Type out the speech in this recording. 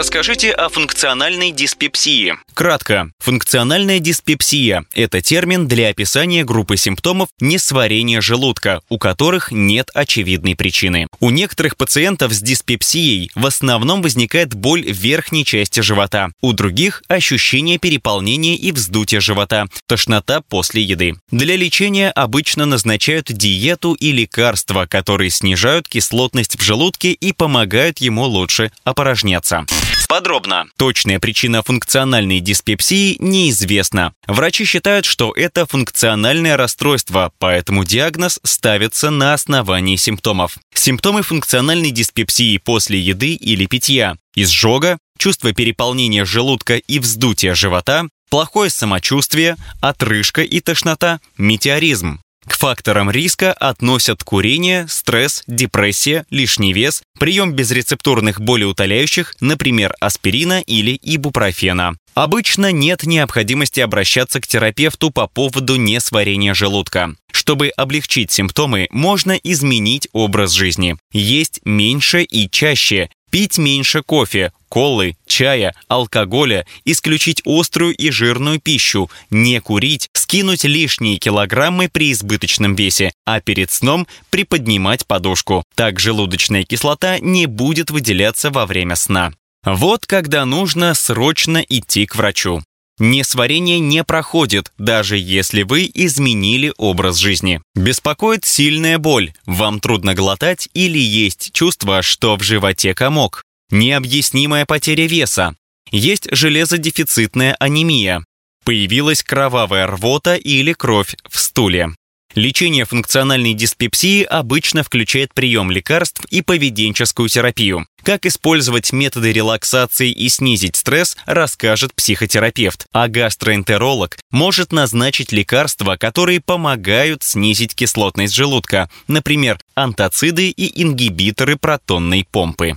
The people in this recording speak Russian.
Расскажите о функциональной диспепсии. Кратко. Функциональная диспепсия – это термин для описания группы симптомов несварения желудка, у которых нет очевидной причины. У некоторых пациентов с диспепсией в основном возникает боль в верхней части живота. У других – ощущение переполнения и вздутия живота, тошнота после еды. Для лечения обычно назначают диету и лекарства, которые снижают кислотность в желудке и помогают ему лучше опорожняться. Подробно. Точная причина функциональной диспепсии неизвестна. Врачи считают, что это функциональное расстройство, поэтому диагноз ставится на основании симптомов. Симптомы функциональной диспепсии после еды или питья – изжога, чувство переполнения желудка и вздутия живота, плохое самочувствие, отрыжка и тошнота, метеоризм. Факторам риска относят курение, стресс, депрессия, лишний вес, прием безрецептурных болеутоляющих, например, аспирина или ибупрофена. Обычно нет необходимости обращаться к терапевту по поводу несварения желудка. Чтобы облегчить симптомы, можно изменить образ жизни. Есть меньше и чаще, Пить меньше кофе, колы, чая, алкоголя, исключить острую и жирную пищу, не курить, скинуть лишние килограммы при избыточном весе, а перед сном приподнимать подушку. Так желудочная кислота не будет выделяться во время сна. Вот когда нужно срочно идти к врачу. Несварение не проходит, даже если вы изменили образ жизни. Беспокоит сильная боль, вам трудно глотать или есть чувство, что в животе комок. Необъяснимая потеря веса. Есть железодефицитная анемия. Появилась кровавая рвота или кровь в стуле. Лечение функциональной диспепсии обычно включает прием лекарств и поведенческую терапию. Как использовать методы релаксации и снизить стресс, расскажет психотерапевт. А гастроэнтеролог может назначить лекарства, которые помогают снизить кислотность желудка, например, антациды и ингибиторы протонной помпы.